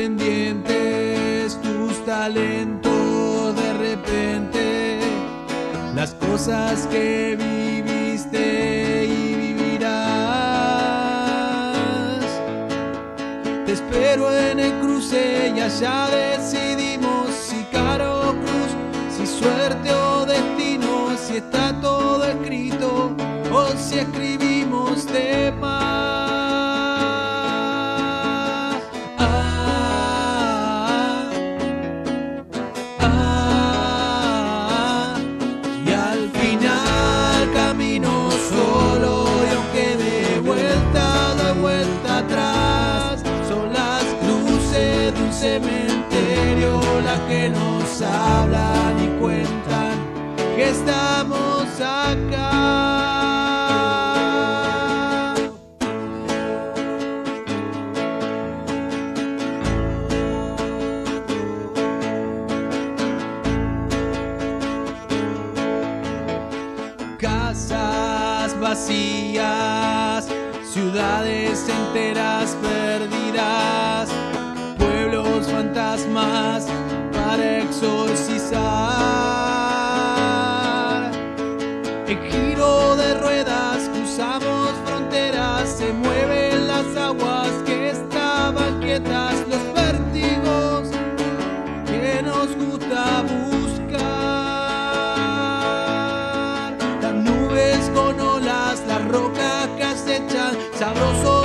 pendientes, tus talentos de repente, las cosas que viviste y vivirás. Te espero en el cruce y allá decidimos si caro o cruz, si suerte o destino, si está todo escrito o si escribimos de de un cementerio las que nos hablan y cuentan que estamos acá. Casas vacías, ciudades enteras para exorcizar. En giro de ruedas cruzamos fronteras, se mueven las aguas que estaban quietas, los vértigos que nos gusta buscar. Las nubes con olas, las rocas que sabrosos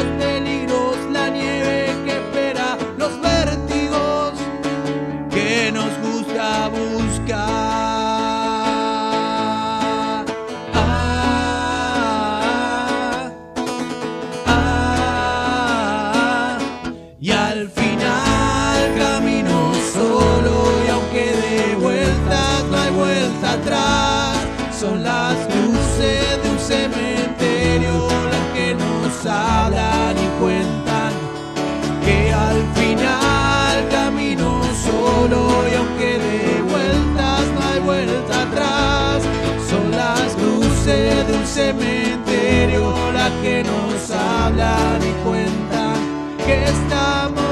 atrás. Son las luces de un cementerio las que nos hablan y cuentan que al final camino solo y aunque de vueltas no hay vuelta atrás. Son las luces de un cementerio las que nos hablan y cuentan que estamos.